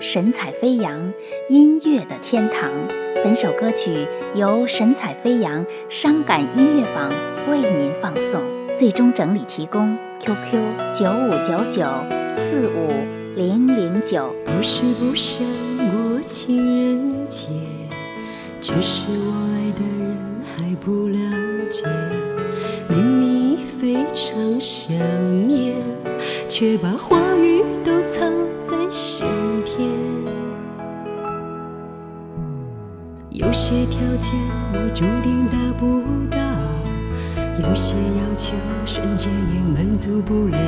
神采飞扬，音乐的天堂。本首歌曲由神采飞扬伤感音乐坊为您放送，最终整理提供 QQ 九五九九四五零零九。不是不想过情人节，只是我爱的人还不了解。明明非常想念，却把话语都藏在心有些条件我注定达不到，有些要求瞬间也满足不了。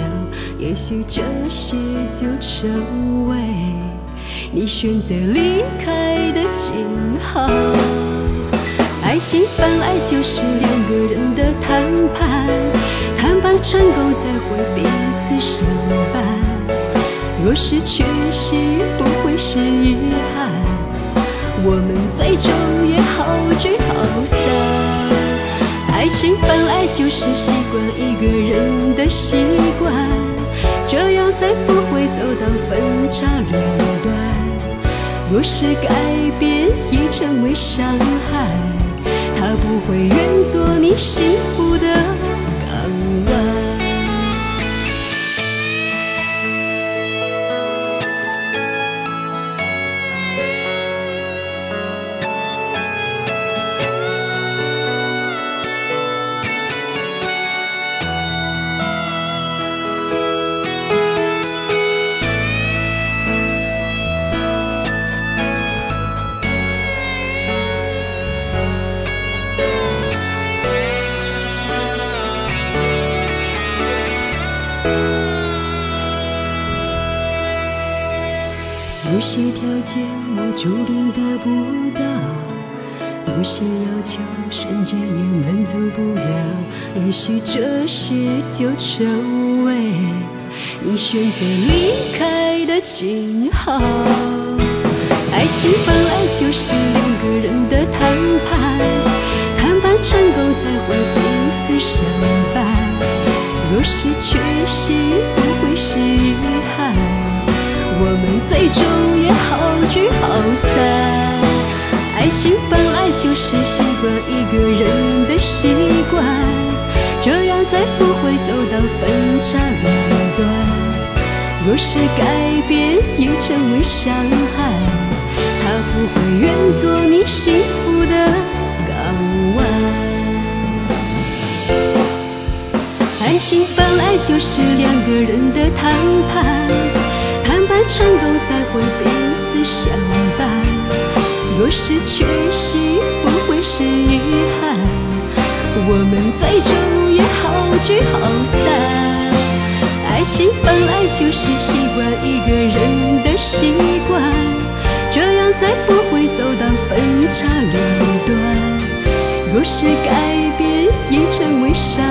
也许这些就成为你选择离开的信号。爱情本来就是两个人的谈判，谈判成功才会彼此相伴。若是缺席，不会是遗憾，我们最终也好聚好散。爱情本来就是习惯一个人的习惯，这样才不会走到分岔两端。若是改变已成为伤害。他不会愿做你幸福的港湾。有些条件我注定得不到，有些要求瞬间也满足不了。也许这些就成为你选择离开的记号。爱情本来就是两个人若是缺席，不会是遗憾。我们最终也好聚好散。爱情本来就是习惯一个人的习惯，这样才不会走到分岔两端。若是改变已成为伤害，爱情本来就是两个人的谈判。谈判成功才会彼此相伴。若是缺席，不会是遗憾。我们最终也好聚好散。爱情本来就是习惯一个人的习惯，这样才不会走到分岔两端。若是改变已成为伤